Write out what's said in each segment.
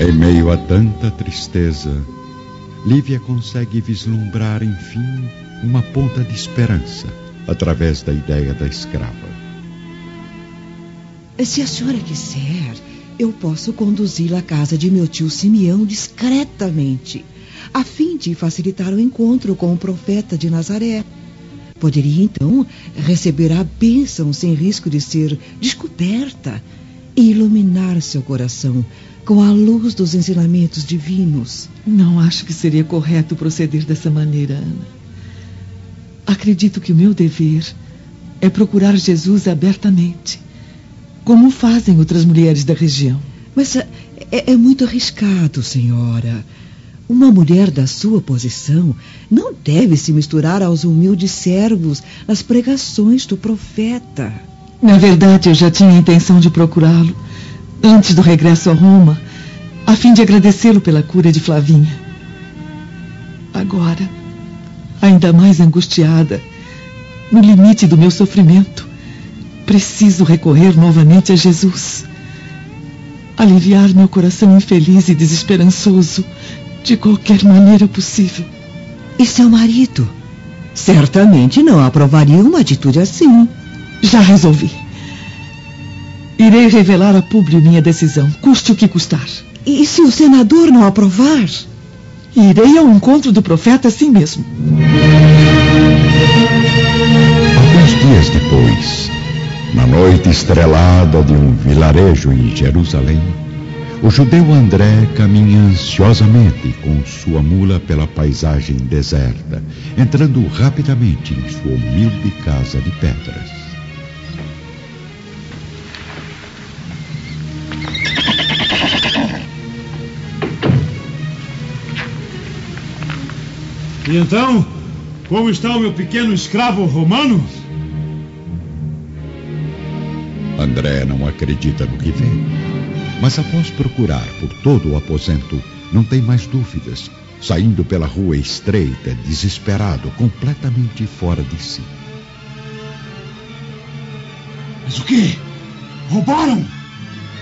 Em meio a tanta tristeza, Lívia consegue vislumbrar, enfim, uma ponta de esperança através da ideia da escrava. Se a senhora quiser, eu posso conduzi-la à casa de meu tio Simeão discretamente, a fim de facilitar o encontro com o profeta de Nazaré. Poderia então receber a bênção sem risco de ser descoberta e iluminar seu coração com a luz dos ensinamentos divinos. Não acho que seria correto proceder dessa maneira, Ana. Acredito que o meu dever é procurar Jesus abertamente como fazem outras mulheres da região. Mas é, é, é muito arriscado, senhora. Uma mulher da sua posição não deve se misturar aos humildes servos nas pregações do profeta. Na verdade, eu já tinha a intenção de procurá-lo antes do regresso a Roma, a fim de agradecê-lo pela cura de Flavinha. Agora, ainda mais angustiada, no limite do meu sofrimento, Preciso recorrer novamente a Jesus. Aliviar meu coração infeliz e desesperançoso de qualquer maneira possível. E seu marido? Certamente não aprovaria uma atitude assim. Já resolvi. Irei revelar a Públio minha decisão, custe o que custar. E se o senador não aprovar? Irei ao encontro do profeta assim mesmo. Alguns dias depois, na noite estrelada de um vilarejo em Jerusalém, o judeu André caminha ansiosamente com sua mula pela paisagem deserta, entrando rapidamente em sua humilde casa de pedras. E então, como está o meu pequeno escravo romano? André não acredita no que vê. Mas após procurar por todo o aposento, não tem mais dúvidas, saindo pela rua estreita, desesperado, completamente fora de si. Mas o quê? Roubaram?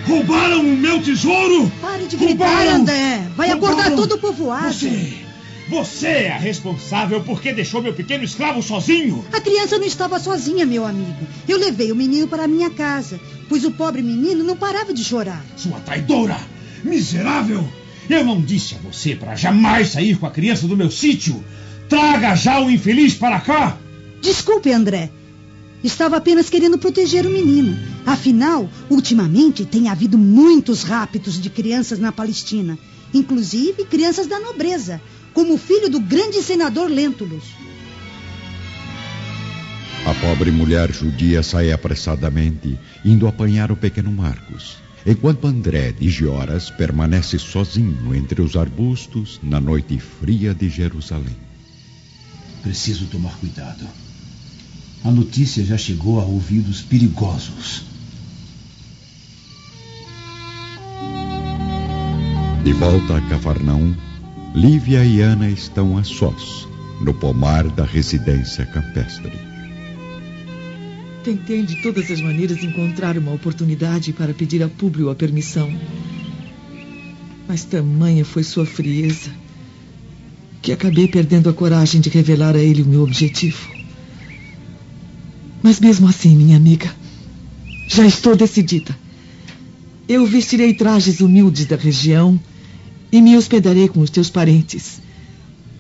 Roubaram o meu tesouro? Pare de gritar, Roubaram? André! Vai Roubaram? acordar todo o povoado. Você! Você é a responsável porque deixou meu pequeno escravo sozinho? A criança não estava sozinha, meu amigo. Eu levei o menino para a minha casa, pois o pobre menino não parava de chorar. Sua traidora! Miserável! Eu não disse a você para jamais sair com a criança do meu sítio. Traga já o infeliz para cá! Desculpe, André. Estava apenas querendo proteger o menino. Afinal, ultimamente tem havido muitos raptos de crianças na Palestina, inclusive crianças da nobreza como filho do grande senador Lentulus. A pobre mulher judia sai apressadamente, indo apanhar o pequeno Marcos, enquanto André de Gioras permanece sozinho entre os arbustos na noite fria de Jerusalém. Preciso tomar cuidado. A notícia já chegou a ouvidos perigosos. De volta a Cafarnaum, Lívia e Ana estão a sós, no pomar da residência campestre. Tentei de todas as maneiras encontrar uma oportunidade para pedir a Públio a permissão. Mas tamanha foi sua frieza que acabei perdendo a coragem de revelar a ele o meu objetivo. Mas mesmo assim, minha amiga, já estou decidida. Eu vestirei trajes humildes da região e me hospedarei com os teus parentes,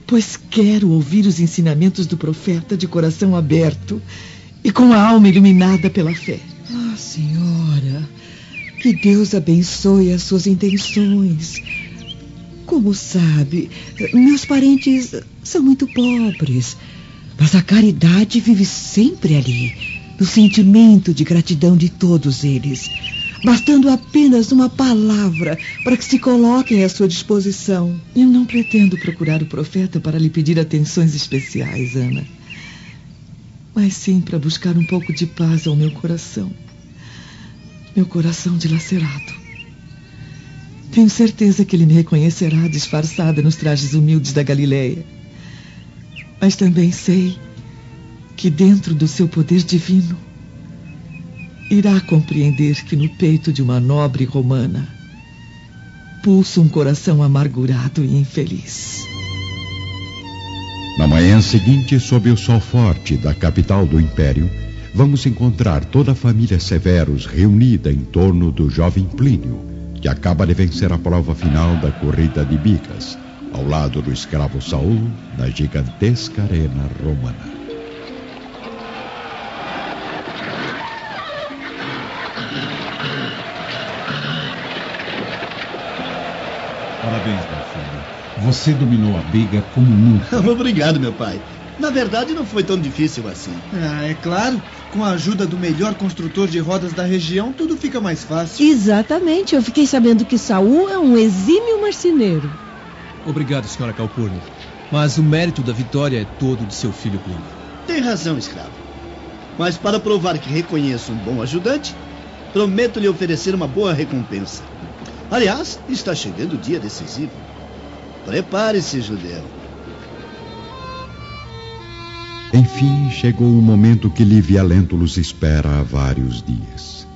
pois quero ouvir os ensinamentos do profeta de coração aberto e com a alma iluminada pela fé. Ah, senhora, que Deus abençoe as suas intenções. Como sabe, meus parentes são muito pobres, mas a caridade vive sempre ali, no sentimento de gratidão de todos eles bastando apenas uma palavra para que se coloquem à sua disposição. Eu não pretendo procurar o profeta para lhe pedir atenções especiais, Ana. Mas sim para buscar um pouco de paz ao meu coração. Meu coração dilacerado. Tenho certeza que ele me reconhecerá disfarçada nos trajes humildes da Galileia. Mas também sei que dentro do seu poder divino irá compreender que no peito de uma nobre romana expulso um coração amargurado e infeliz. Na manhã seguinte, sob o sol forte da capital do império, vamos encontrar toda a família Severus reunida em torno do jovem Plínio, que acaba de vencer a prova final da corrida de bicas, ao lado do escravo Saul, na gigantesca arena romana. Parabéns, meu filho. Você dominou a briga como nunca. Obrigado, meu pai. Na verdade, não foi tão difícil assim. Ah, é claro. Com a ajuda do melhor construtor de rodas da região, tudo fica mais fácil. Exatamente. Eu fiquei sabendo que Saul é um exímio marceneiro. Obrigado, senhora Calpurno. Mas o mérito da vitória é todo de seu filho Plínio. Tem razão, escravo. Mas para provar que reconheço um bom ajudante, prometo lhe oferecer uma boa recompensa. Aliás, está chegando o dia decisivo. Prepare-se, judeu. Enfim, chegou o momento que Livia Lentulus espera há vários dias.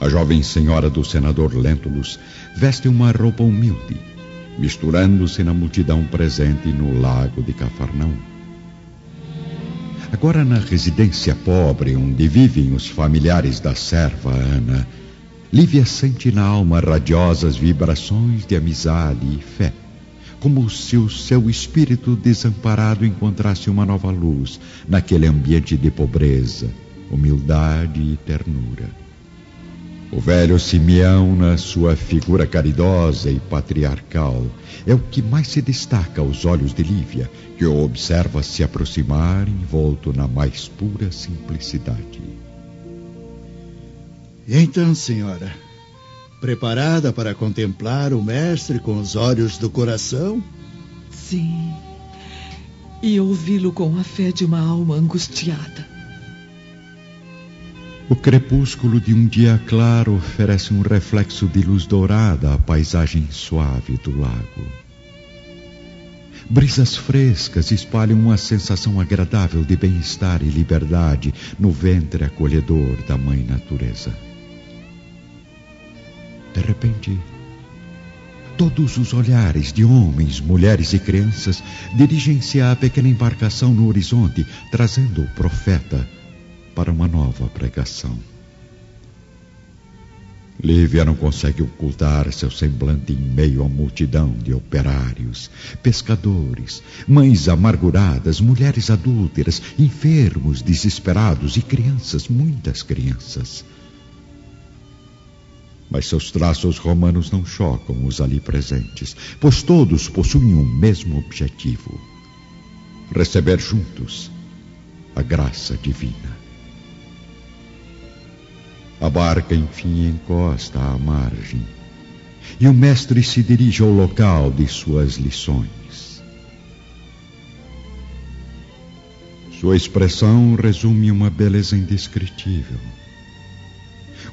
A jovem senhora do senador Lentulus veste uma roupa humilde, misturando-se na multidão presente no lago de Cafarnaum. Agora, na residência pobre onde vivem os familiares da serva Ana, Lívia sente na alma radiosas vibrações de amizade e fé, como se o seu espírito desamparado encontrasse uma nova luz naquele ambiente de pobreza, humildade e ternura. O velho Simeão, na sua figura caridosa e patriarcal, é o que mais se destaca aos olhos de Lívia, que o observa se aproximar envolto na mais pura simplicidade. Então, senhora, preparada para contemplar o mestre com os olhos do coração? Sim. E ouvi-lo com a fé de uma alma angustiada. O crepúsculo de um dia claro oferece um reflexo de luz dourada à paisagem suave do lago. Brisas frescas espalham uma sensação agradável de bem-estar e liberdade no ventre acolhedor da Mãe Natureza. De repente, todos os olhares de homens, mulheres e crianças dirigem-se à pequena embarcação no horizonte, trazendo o profeta para uma nova pregação. Lívia não consegue ocultar seu semblante em meio à multidão de operários, pescadores, mães amarguradas, mulheres adúlteras, enfermos, desesperados e crianças, muitas crianças mas seus traços romanos não chocam os ali presentes, pois todos possuem um mesmo objetivo: receber juntos a graça divina. A barca, enfim, encosta à margem e o mestre se dirige ao local de suas lições. Sua expressão resume uma beleza indescritível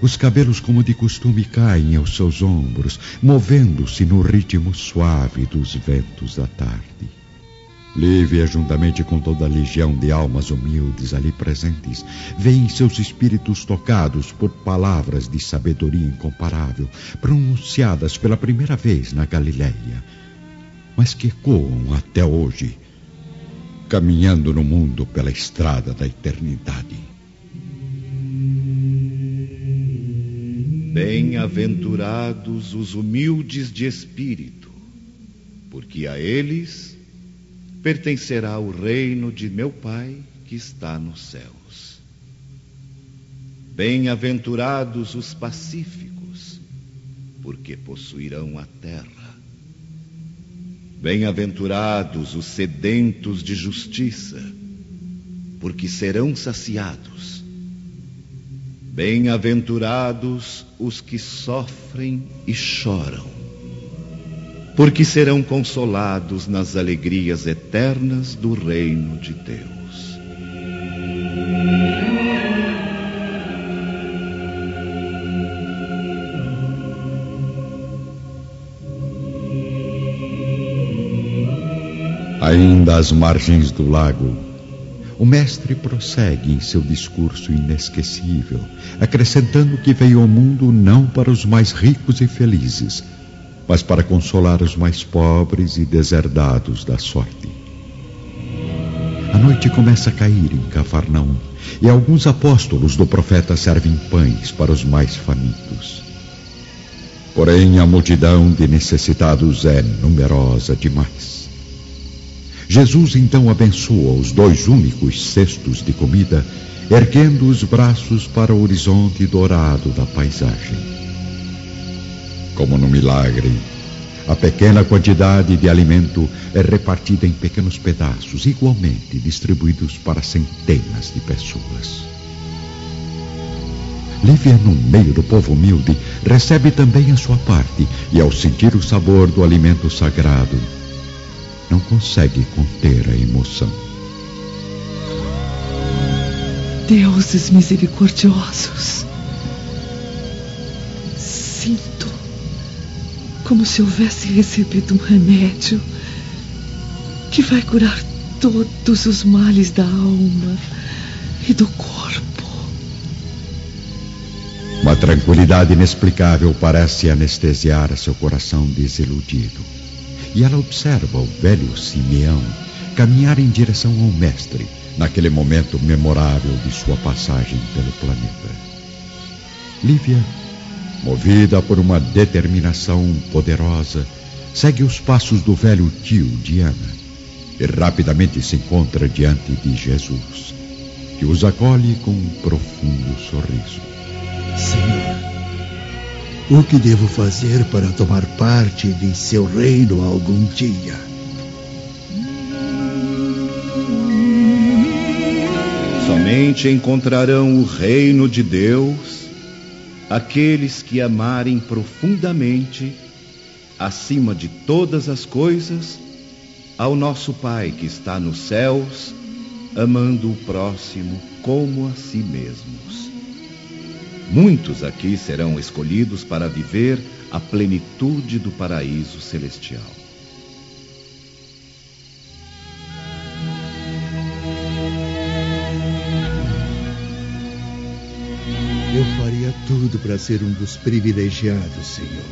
os cabelos, como de costume, caem aos seus ombros, movendo-se no ritmo suave dos ventos da tarde. Lívia, juntamente com toda a legião de almas humildes ali presentes, veem seus espíritos tocados por palavras de sabedoria incomparável, pronunciadas pela primeira vez na Galileia, mas que ecoam até hoje, caminhando no mundo pela estrada da eternidade. Bem-aventurados os humildes de espírito, porque a eles pertencerá o reino de meu Pai que está nos céus. Bem-aventurados os pacíficos, porque possuirão a terra. Bem-aventurados os sedentos de justiça, porque serão saciados. Bem-aventurados os que sofrem e choram, porque serão consolados nas alegrias eternas do reino de Deus. Ainda às margens do lago, o mestre prossegue em seu discurso inesquecível, acrescentando que veio ao mundo não para os mais ricos e felizes, mas para consolar os mais pobres e deserdados da sorte. A noite começa a cair em Cafarnaum e alguns apóstolos do profeta servem pães para os mais famintos. Porém, a multidão de necessitados é numerosa demais. Jesus então abençoa os dois únicos cestos de comida, erguendo os braços para o horizonte dourado da paisagem. Como no milagre, a pequena quantidade de alimento é repartida em pequenos pedaços, igualmente distribuídos para centenas de pessoas. Lívia, no meio do povo humilde, recebe também a sua parte e, ao sentir o sabor do alimento sagrado, não consegue conter a emoção. Deuses misericordiosos, sinto como se houvesse recebido um remédio que vai curar todos os males da alma e do corpo. Uma tranquilidade inexplicável parece anestesiar seu coração desiludido. E ela observa o velho Simeão caminhar em direção ao Mestre, naquele momento memorável de sua passagem pelo planeta. Lívia, movida por uma determinação poderosa, segue os passos do velho tio Diana e rapidamente se encontra diante de Jesus, que os acolhe com um profundo sorriso. Senhor, o que devo fazer para tomar parte de seu reino algum dia? Somente encontrarão o reino de Deus aqueles que amarem profundamente, acima de todas as coisas, ao nosso Pai que está nos céus, amando o próximo como a si mesmos. Muitos aqui serão escolhidos para viver a plenitude do paraíso celestial. Eu faria tudo para ser um dos privilegiados, Senhor.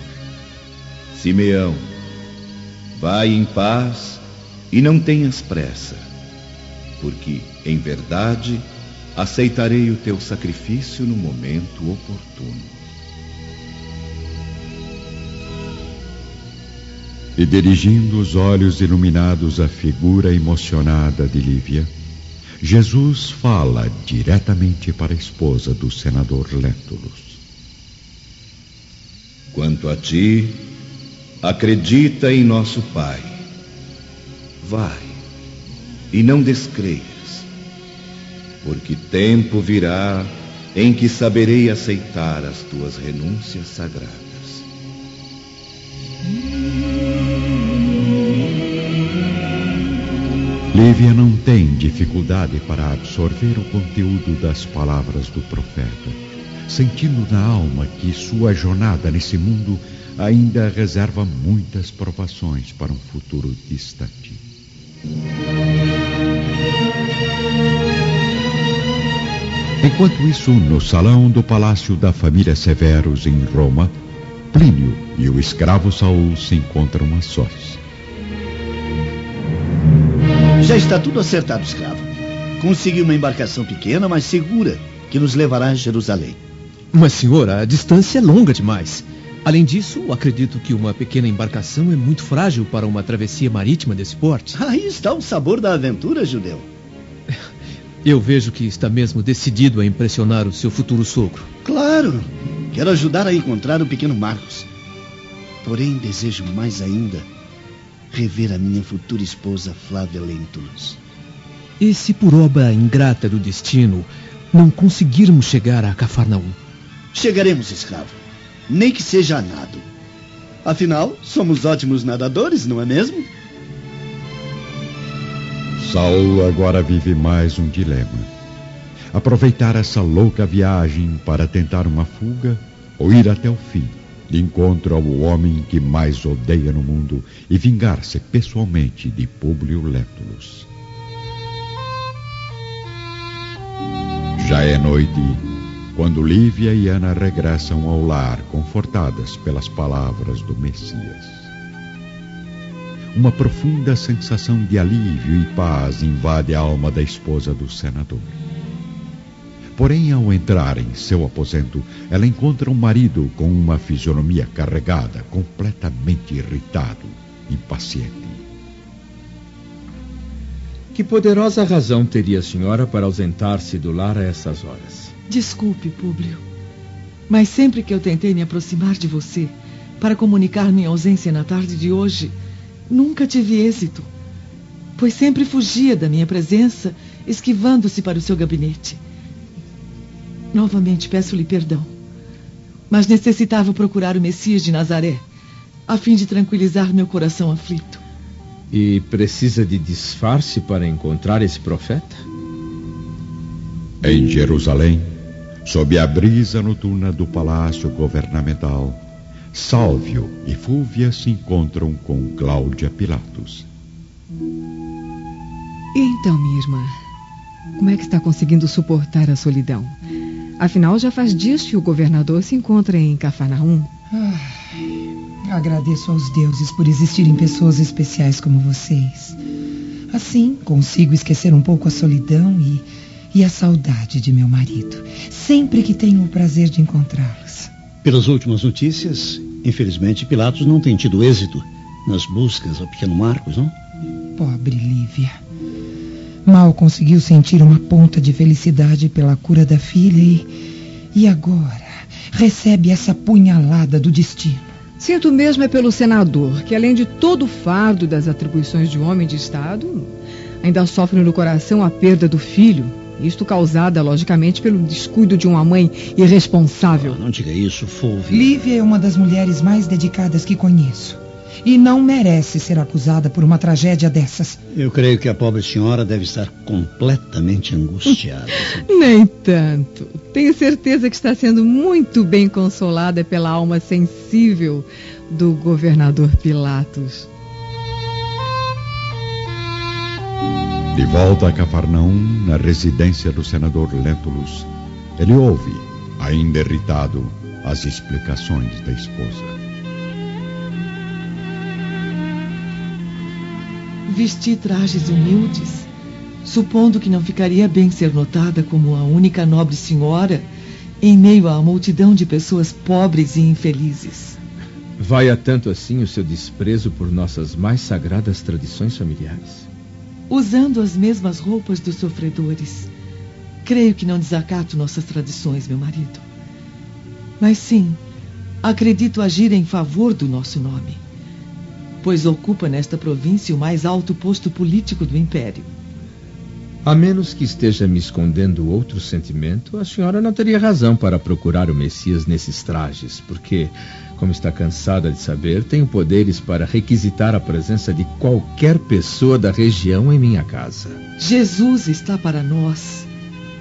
Simeão, vai em paz e não tenhas pressa, porque, em verdade, aceitarei o teu sacrifício no momento oportuno. E dirigindo os olhos iluminados à figura emocionada de Lívia, Jesus fala diretamente para a esposa do senador Lentulus. Quanto a ti, acredita em nosso Pai. Vai e não descreia porque tempo virá em que saberei aceitar as tuas renúncias sagradas. Lívia não tem dificuldade para absorver o conteúdo das palavras do profeta, sentindo na alma que sua jornada nesse mundo ainda reserva muitas provações para um futuro distante. Enquanto isso, no salão do palácio da família Severus em Roma, Plínio e o escravo Saul se encontram a sós. Já está tudo acertado, escravo. Consegui uma embarcação pequena, mas segura, que nos levará a Jerusalém. Mas, senhor, a distância é longa demais. Além disso, acredito que uma pequena embarcação é muito frágil para uma travessia marítima desse porte. Aí está o sabor da aventura, judeu. Eu vejo que está mesmo decidido a impressionar o seu futuro sogro. Claro! Quero ajudar a encontrar o pequeno Marcos. Porém, desejo mais ainda rever a minha futura esposa Flávia Lentulus. E se por obra ingrata do destino não conseguirmos chegar a Cafarnaum? Chegaremos, escravo. Nem que seja a nado. Afinal, somos ótimos nadadores, não é mesmo? Saul agora vive mais um dilema. Aproveitar essa louca viagem para tentar uma fuga ou ir até o fim, de encontro ao homem que mais odeia no mundo e vingar-se pessoalmente de Públio Lentulus. Já é noite quando Lívia e Ana regressam ao lar, confortadas pelas palavras do Messias. Uma profunda sensação de alívio e paz invade a alma da esposa do senador. Porém, ao entrar em seu aposento, ela encontra um marido com uma fisionomia carregada, completamente irritado, impaciente. Que poderosa razão teria a senhora para ausentar-se do lar a essas horas? Desculpe, Públio. Mas sempre que eu tentei me aproximar de você para comunicar minha ausência na tarde de hoje, nunca tive êxito. Pois sempre fugia da minha presença, esquivando-se para o seu gabinete. Novamente peço-lhe perdão. Mas necessitava procurar o Messias de Nazaré, a fim de tranquilizar meu coração aflito. E precisa de disfarce para encontrar esse profeta? Em Jerusalém, sob a brisa noturna do palácio governamental, Sálvio e Fúvia se encontram com Cláudia Pilatos. E então, minha irmã, como é que está conseguindo suportar a solidão? Afinal, já faz dias que o governador se encontra em Cafarnaum. Agradeço aos deuses por existirem pessoas especiais como vocês. Assim, consigo esquecer um pouco a solidão e, e a saudade de meu marido, sempre que tenho o prazer de encontrá-los. Pelas últimas notícias, infelizmente, Pilatos não tem tido êxito nas buscas ao pequeno Marcos, não? Pobre Lívia. Mal conseguiu sentir uma ponta de felicidade pela cura da filha e. E agora recebe essa punhalada do destino. Sinto mesmo é pelo senador, que além de todo o fardo das atribuições de homem de Estado, ainda sofre no coração a perda do filho. Isto causada, logicamente, pelo descuido de uma mãe irresponsável. Não diga isso, Fulvia. Lívia é uma das mulheres mais dedicadas que conheço. E não merece ser acusada por uma tragédia dessas. Eu creio que a pobre senhora deve estar completamente angustiada. Nem tanto. Tenho certeza que está sendo muito bem consolada pela alma sensível do governador Pilatos. De volta a Cafarnaum, na residência do senador Lentulus, ele ouve, ainda irritado, as explicações da esposa. Vesti trajes humildes, supondo que não ficaria bem ser notada como a única nobre senhora em meio à multidão de pessoas pobres e infelizes. Vai a tanto assim o seu desprezo por nossas mais sagradas tradições familiares? Usando as mesmas roupas dos sofredores. Creio que não desacato nossas tradições, meu marido. Mas sim, acredito agir em favor do nosso nome pois ocupa nesta província o mais alto posto político do império. A menos que esteja me escondendo outro sentimento, a senhora não teria razão para procurar o Messias nesses trajes, porque, como está cansada de saber, tenho poderes para requisitar a presença de qualquer pessoa da região em minha casa. Jesus está para nós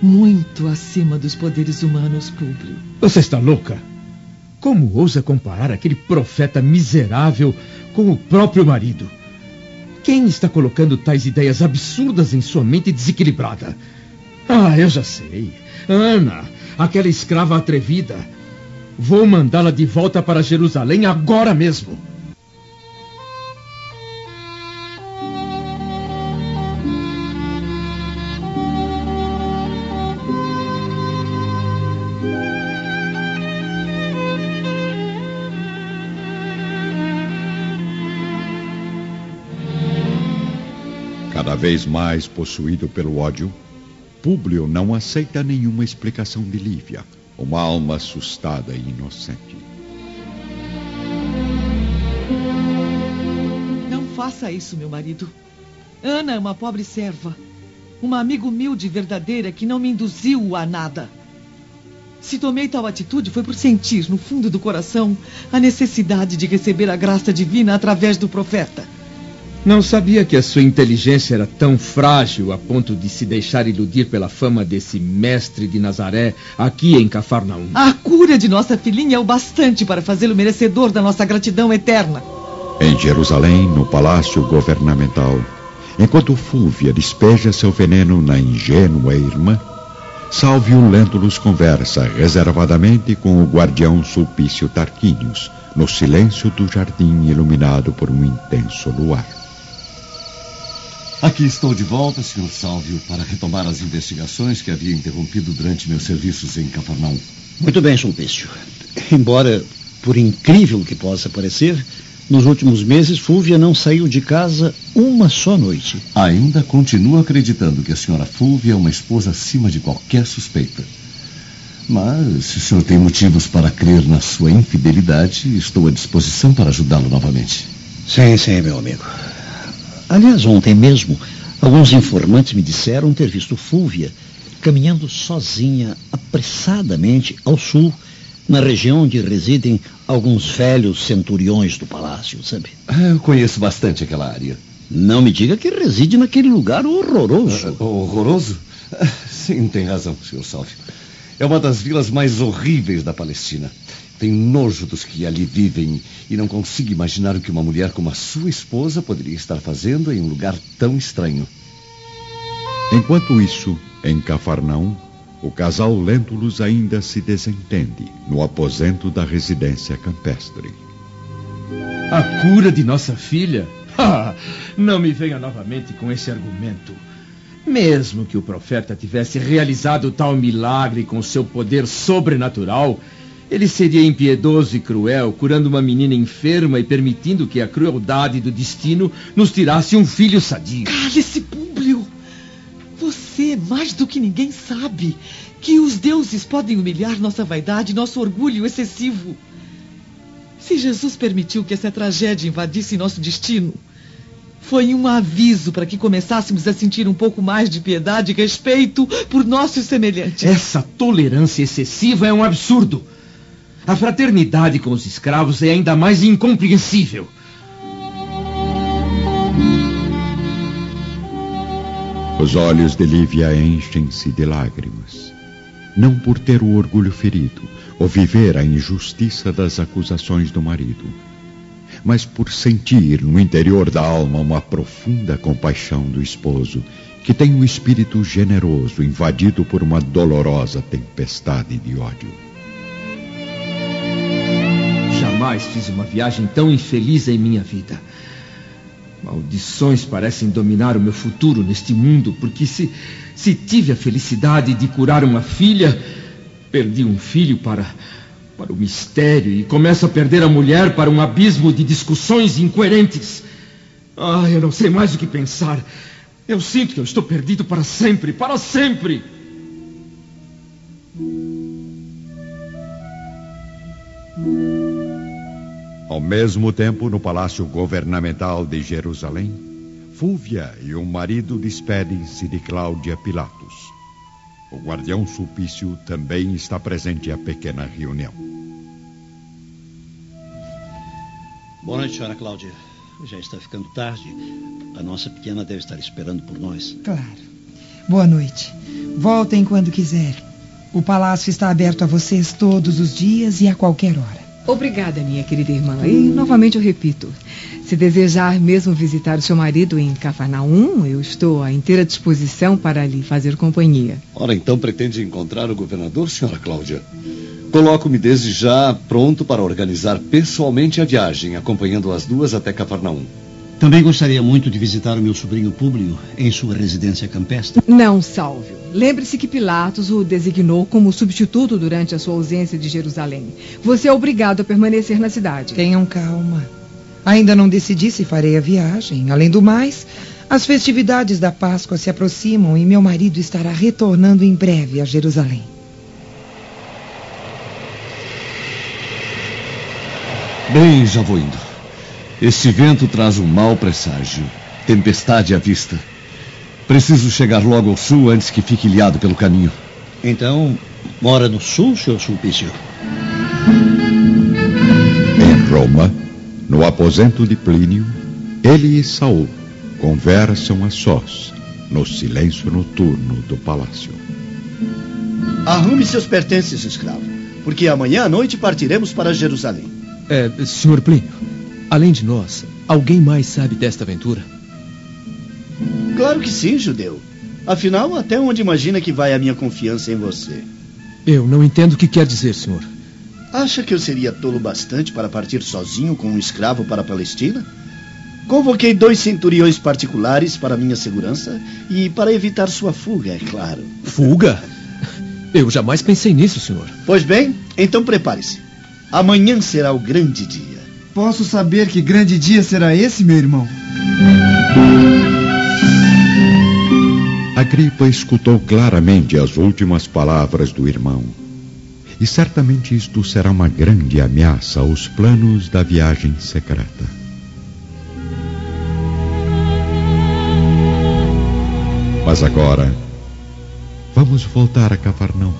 muito acima dos poderes humanos, Públio. Você está louca? Como ousa comparar aquele profeta miserável com o próprio marido? Quem está colocando tais ideias absurdas em sua mente desequilibrada? Ah, eu já sei. Ana, aquela escrava atrevida. Vou mandá-la de volta para Jerusalém agora mesmo. Cada vez mais possuído pelo ódio, Públio não aceita nenhuma explicação de Lívia, uma alma assustada e inocente. Não faça isso, meu marido. Ana é uma pobre serva. Uma amiga humilde e verdadeira que não me induziu a nada. Se tomei tal atitude foi por sentir, no fundo do coração, a necessidade de receber a graça divina através do profeta. Não sabia que a sua inteligência era tão frágil a ponto de se deixar iludir pela fama desse mestre de Nazaré aqui em Cafarnaum. A cura de nossa filhinha é o bastante para fazê-lo merecedor da nossa gratidão eterna. Em Jerusalém, no palácio governamental, enquanto Fúvia despeja seu veneno na ingênua irmã, Salvio Lentulus conversa reservadamente com o guardião Sulpício Tarquínios, no silêncio do jardim iluminado por um intenso luar. Aqui estou de volta, Sr. Salvio, para retomar as investigações que havia interrompido durante meus serviços em Cafarnaum. Muito bem, Sulpício. Embora, por incrível que possa parecer, nos últimos meses Fúvia não saiu de casa uma só noite. Ainda continuo acreditando que a senhora Fúvia é uma esposa acima de qualquer suspeita. Mas, se o senhor tem motivos para crer na sua infidelidade, estou à disposição para ajudá-lo novamente. Sim, sim, meu amigo. Aliás, ontem mesmo, alguns informantes me disseram ter visto Fúvia caminhando sozinha, apressadamente, ao sul, na região onde residem alguns velhos centuriões do palácio, sabe? Ah, eu conheço bastante aquela área. Não me diga que reside naquele lugar horroroso. Uh, horroroso? Uh, sim, tem razão, Sr. Salvio. É uma das vilas mais horríveis da Palestina. Tenho nojo dos que ali vivem e não consigo imaginar o que uma mulher como a sua esposa poderia estar fazendo em um lugar tão estranho. Enquanto isso, em Cafarnaum, o casal Lentulus ainda se desentende no aposento da residência campestre. A cura de nossa filha? Ah, não me venha novamente com esse argumento. Mesmo que o profeta tivesse realizado tal milagre com seu poder sobrenatural, ele seria impiedoso e cruel, curando uma menina enferma e permitindo que a crueldade do destino nos tirasse um filho sadio. Cale-se, Públio! Você, mais do que ninguém, sabe que os deuses podem humilhar nossa vaidade, nosso orgulho excessivo. Se Jesus permitiu que essa tragédia invadisse nosso destino, foi um aviso para que começássemos a sentir um pouco mais de piedade e respeito por nossos semelhantes. Essa tolerância excessiva é um absurdo. A fraternidade com os escravos é ainda mais incompreensível. Os olhos de Lívia enchem-se de lágrimas. Não por ter o orgulho ferido ou viver a injustiça das acusações do marido, mas por sentir no interior da alma uma profunda compaixão do esposo que tem um espírito generoso invadido por uma dolorosa tempestade de ódio. Jamais fiz uma viagem tão infeliz em minha vida. Maldições parecem dominar o meu futuro neste mundo, porque se, se tive a felicidade de curar uma filha, perdi um filho para, para o mistério e começo a perder a mulher para um abismo de discussões incoerentes. Ah, eu não sei mais o que pensar. Eu sinto que eu estou perdido para sempre, para sempre. Ao mesmo tempo, no palácio governamental de Jerusalém, Fúvia e o marido despedem-se de Cláudia Pilatos. O guardião Sulpício também está presente à pequena reunião. Boa noite, senhora Cláudia. Já está ficando tarde. A nossa pequena deve estar esperando por nós. Claro. Boa noite. Voltem quando quiserem. O palácio está aberto a vocês todos os dias e a qualquer hora. Obrigada, minha querida irmã. E novamente eu repito: se desejar mesmo visitar o seu marido em Cafarnaum, eu estou à inteira disposição para lhe fazer companhia. Ora, então pretende encontrar o governador, senhora Cláudia? Coloco-me desde já pronto para organizar pessoalmente a viagem, acompanhando as duas até Cafarnaum. Também gostaria muito de visitar o meu sobrinho Públio em sua residência campestre. Não, Salvio. Lembre-se que Pilatos o designou como substituto durante a sua ausência de Jerusalém. Você é obrigado a permanecer na cidade. Tenham calma. Ainda não decidi se farei a viagem. Além do mais, as festividades da Páscoa se aproximam e meu marido estará retornando em breve a Jerusalém. Bem, já vou indo. Este vento traz um mau presságio. Tempestade à vista. Preciso chegar logo ao sul antes que fique ilhado pelo caminho. Então, mora no sul, senhor Sulpício? Em Roma, no aposento de Plínio, ele e Saul conversam a sós, no silêncio noturno do palácio. Arrume seus pertences, escravo, porque amanhã à noite partiremos para Jerusalém. É, senhor Plínio, além de nós, alguém mais sabe desta aventura? Claro que sim, judeu. Afinal, até onde imagina que vai a minha confiança em você? Eu não entendo o que quer dizer, senhor. Acha que eu seria tolo bastante para partir sozinho com um escravo para a Palestina? Convoquei dois centuriões particulares para minha segurança e para evitar sua fuga, é claro. Fuga? Eu jamais pensei nisso, senhor. Pois bem, então prepare-se. Amanhã será o grande dia. Posso saber que grande dia será esse, meu irmão? Agripa escutou claramente as últimas palavras do irmão. E certamente isto será uma grande ameaça aos planos da viagem secreta. Mas agora, vamos voltar a Cafarnão,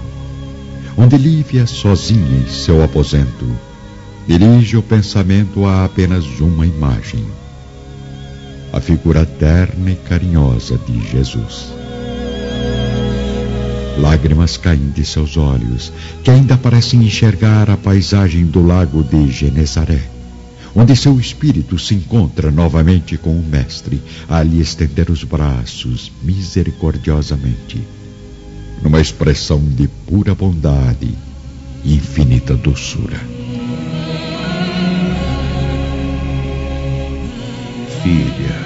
onde Lívia, sozinha em seu aposento, dirige o pensamento a apenas uma imagem: a figura terna e carinhosa de Jesus. Lágrimas caem de seus olhos, que ainda parecem enxergar a paisagem do lago de Genezaré, onde seu espírito se encontra novamente com o Mestre, a lhe estender os braços misericordiosamente, numa expressão de pura bondade e infinita doçura. Filha,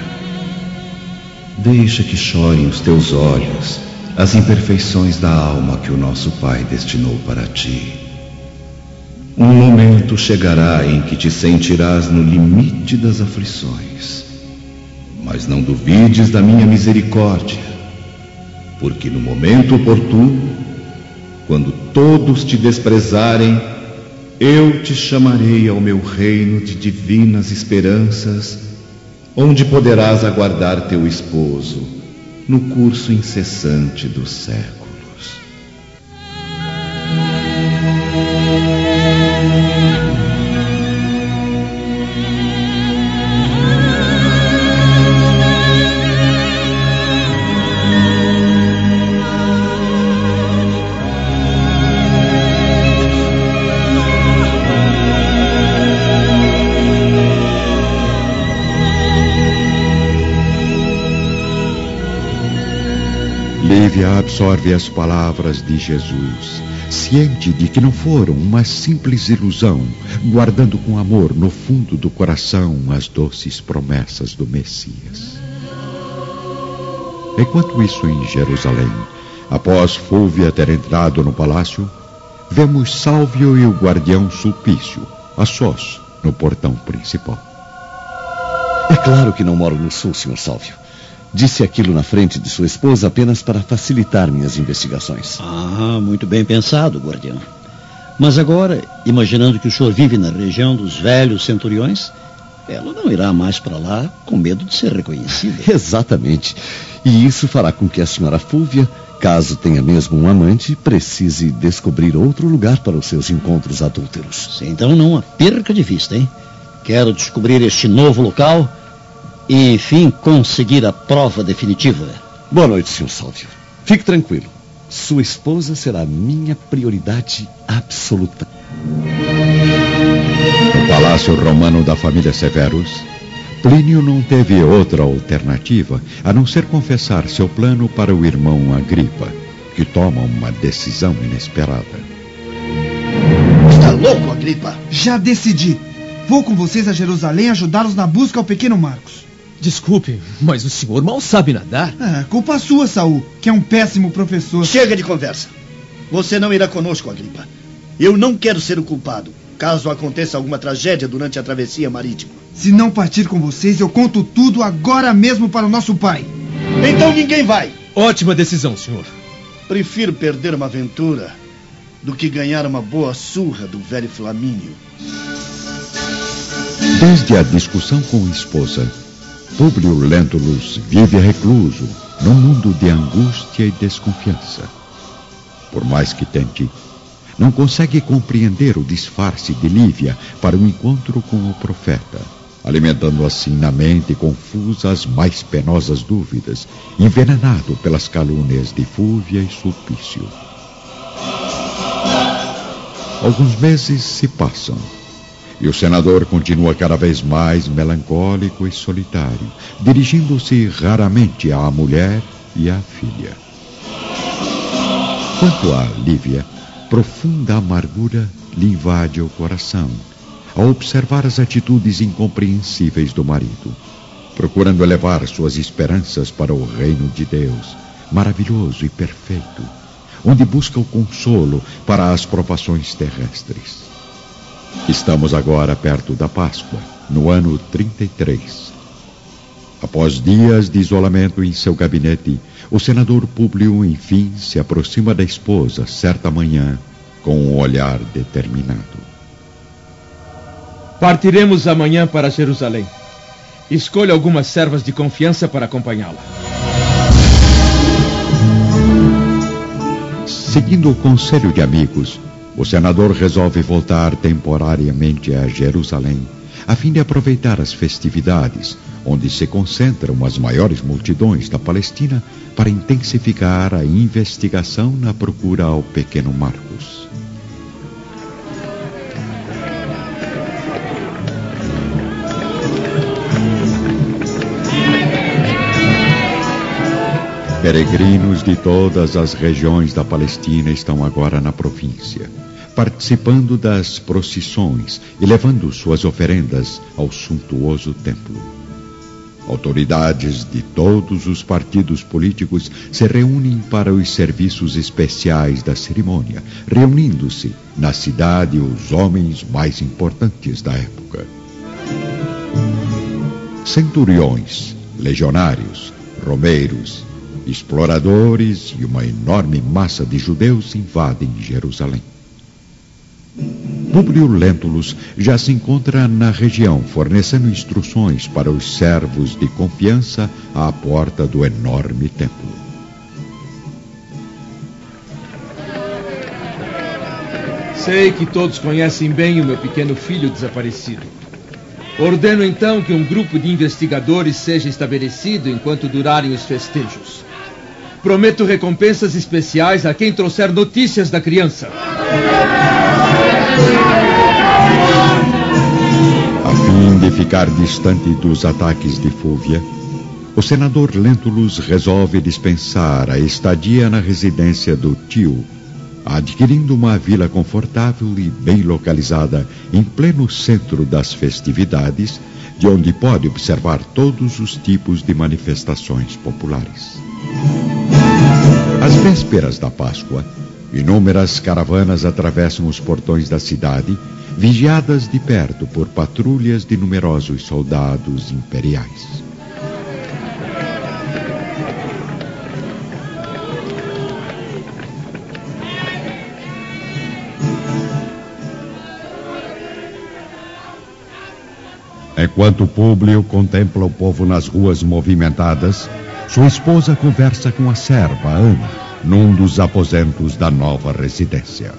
deixa que chorem os teus olhos as imperfeições da alma que o nosso Pai destinou para ti. Um momento chegará em que te sentirás no limite das aflições, mas não duvides da minha misericórdia, porque no momento oportuno, quando todos te desprezarem, eu te chamarei ao meu reino de divinas esperanças, onde poderás aguardar teu esposo no curso incessante dos séculos. Absorve as palavras de Jesus, ciente de que não foram uma simples ilusão, guardando com amor no fundo do coração as doces promessas do Messias. Enquanto isso, em Jerusalém, após Fúvia ter entrado no palácio, vemos Sálvio e o guardião Sulpício, a sós, no portão principal. É claro que não moro no sul, Sr. Sálvio. Disse aquilo na frente de sua esposa apenas para facilitar minhas investigações. Ah, muito bem pensado, guardião. Mas agora, imaginando que o senhor vive na região dos velhos centuriões, ela não irá mais para lá com medo de ser reconhecida. Exatamente. E isso fará com que a senhora Fúvia, caso tenha mesmo um amante, precise descobrir outro lugar para os seus encontros adúlteros. Então não a perca de vista, hein? Quero descobrir este novo local e, enfim, conseguir a prova definitiva. Boa noite, Sr. Sálvio. Fique tranquilo. Sua esposa será minha prioridade absoluta. No palácio romano da família Severus, Plínio não teve outra alternativa a não ser confessar seu plano para o irmão Agripa, que toma uma decisão inesperada. Está louco, Agripa? Já decidi. Vou com vocês a Jerusalém ajudá-los na busca ao pequeno Marcos. Desculpe, mas o senhor mal sabe nadar. Ah, culpa sua, Saul, que é um péssimo professor. Chega de conversa. Você não irá conosco, Agripa. Eu não quero ser o culpado, caso aconteça alguma tragédia durante a travessia marítima. Se não partir com vocês, eu conto tudo agora mesmo para o nosso pai. Então ninguém vai. Ótima decisão, senhor. Prefiro perder uma aventura do que ganhar uma boa surra do velho Flamínio. Desde a discussão com a esposa, Públio Lentulus vive recluso num mundo de angústia e desconfiança. Por mais que tente, não consegue compreender o disfarce de Lívia para o encontro com o profeta, alimentando assim na mente confusa as mais penosas dúvidas, envenenado pelas calúnias de Fúvia e Sulpício. Alguns meses se passam. E o senador continua cada vez mais melancólico e solitário, dirigindo-se raramente à mulher e a filha. Quanto a Lívia, profunda amargura lhe invade o coração ao observar as atitudes incompreensíveis do marido, procurando elevar suas esperanças para o reino de Deus, maravilhoso e perfeito, onde busca o consolo para as provações terrestres. Estamos agora perto da Páscoa, no ano 33. Após dias de isolamento em seu gabinete, o senador Públio, enfim, se aproxima da esposa certa manhã com um olhar determinado. Partiremos amanhã para Jerusalém. Escolha algumas servas de confiança para acompanhá-la. Seguindo o conselho de amigos, o senador resolve voltar temporariamente a Jerusalém, a fim de aproveitar as festividades, onde se concentram as maiores multidões da Palestina, para intensificar a investigação na procura ao pequeno Marcos. Peregrinos de todas as regiões da Palestina estão agora na província, participando das procissões e levando suas oferendas ao suntuoso templo. Autoridades de todos os partidos políticos se reúnem para os serviços especiais da cerimônia, reunindo-se na cidade os homens mais importantes da época. Centuriões, legionários, romeiros, exploradores e uma enorme massa de judeus invadem Jerusalém. Públio Lentulus já se encontra na região, fornecendo instruções para os servos de confiança à porta do enorme templo. Sei que todos conhecem bem o meu pequeno filho desaparecido. Ordeno então que um grupo de investigadores seja estabelecido enquanto durarem os festejos. Prometo recompensas especiais a quem trouxer notícias da criança. A fim de ficar distante dos ataques de Fúvia, o senador Lentulus resolve dispensar a estadia na residência do tio, adquirindo uma vila confortável e bem localizada em pleno centro das festividades, de onde pode observar todos os tipos de manifestações populares. Às vésperas da Páscoa, inúmeras caravanas atravessam os portões da cidade, vigiadas de perto por patrulhas de numerosos soldados imperiais. Enquanto Públio contempla o povo nas ruas movimentadas, sua esposa conversa com a serva Ana, num dos aposentos da nova residência.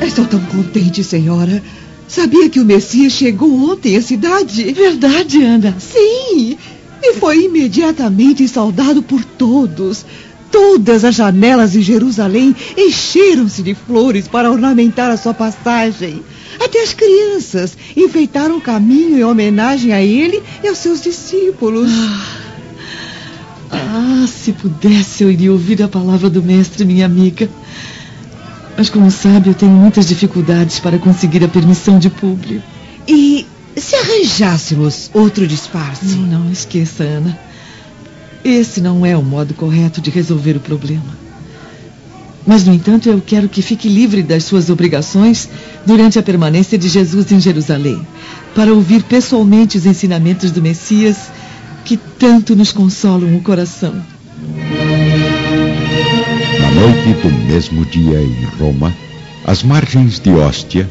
Estou tão contente, senhora. Sabia que o Messias chegou ontem à cidade? Verdade, Ana? Sim, e foi imediatamente saudado por todos. Todas as janelas de Jerusalém encheram-se de flores para ornamentar a sua passagem. Até as crianças enfeitaram o caminho em homenagem a ele e aos seus discípulos. Ah. Ah, se pudesse, eu iria ouvir a palavra do mestre, minha amiga. Mas, como sabe, eu tenho muitas dificuldades para conseguir a permissão de público. E se arranjássemos outro disfarce? Não, não, esqueça, Ana. Esse não é o modo correto de resolver o problema. Mas, no entanto, eu quero que fique livre das suas obrigações durante a permanência de Jesus em Jerusalém, para ouvir pessoalmente os ensinamentos do Messias que tanto nos consolam o coração. Na noite do mesmo dia em Roma, às margens de Hóstia,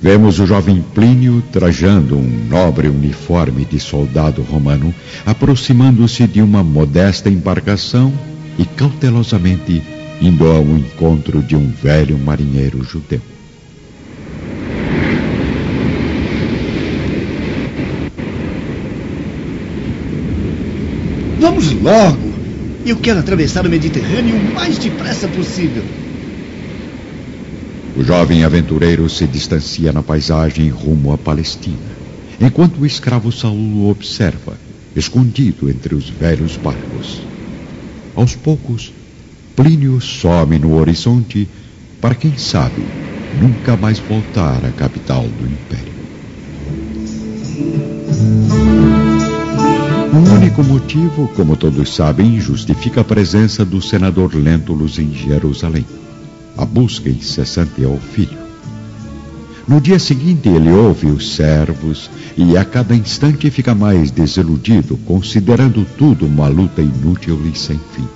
vemos o jovem Plínio trajando um nobre uniforme de soldado romano, aproximando-se de uma modesta embarcação e cautelosamente indo ao encontro de um velho marinheiro judeu. Vamos logo! Eu quero atravessar o Mediterrâneo o mais depressa possível. O jovem aventureiro se distancia na paisagem rumo à Palestina, enquanto o escravo Saul o observa, escondido entre os velhos barcos. Aos poucos, Plínio some no horizonte para, quem sabe, nunca mais voltar à capital do Império. O único motivo, como todos sabem, justifica a presença do senador Lentulus em Jerusalém. A busca incessante ao filho. No dia seguinte, ele ouve os servos e a cada instante fica mais desiludido, considerando tudo uma luta inútil e sem fim.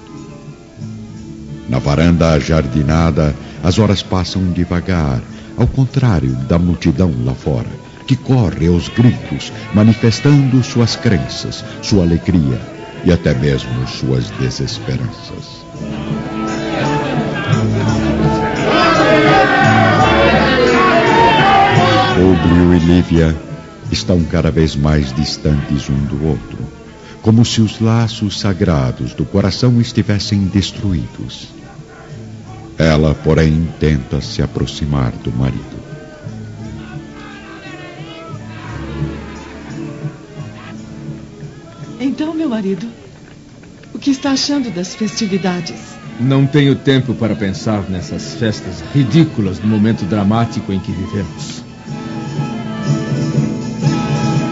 Na varanda jardinada, as horas passam devagar, ao contrário da multidão lá fora, que corre aos gritos, manifestando suas crenças, sua alegria e até mesmo suas desesperanças. Públio e Lívia estão cada vez mais distantes um do outro, como se os laços sagrados do coração estivessem destruídos. Ela, porém, tenta se aproximar do marido. Meu marido, o que está achando das festividades? Não tenho tempo para pensar nessas festas ridículas do momento dramático em que vivemos.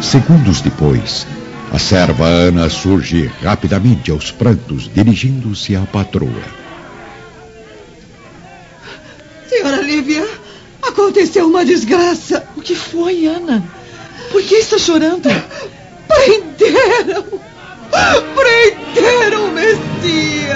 Segundos depois, a serva Ana surge rapidamente aos prantos, dirigindo-se à patroa. Senhora Lívia, aconteceu uma desgraça. O que foi, Ana? Por que está chorando? Prenderam! Prenderam o Messias!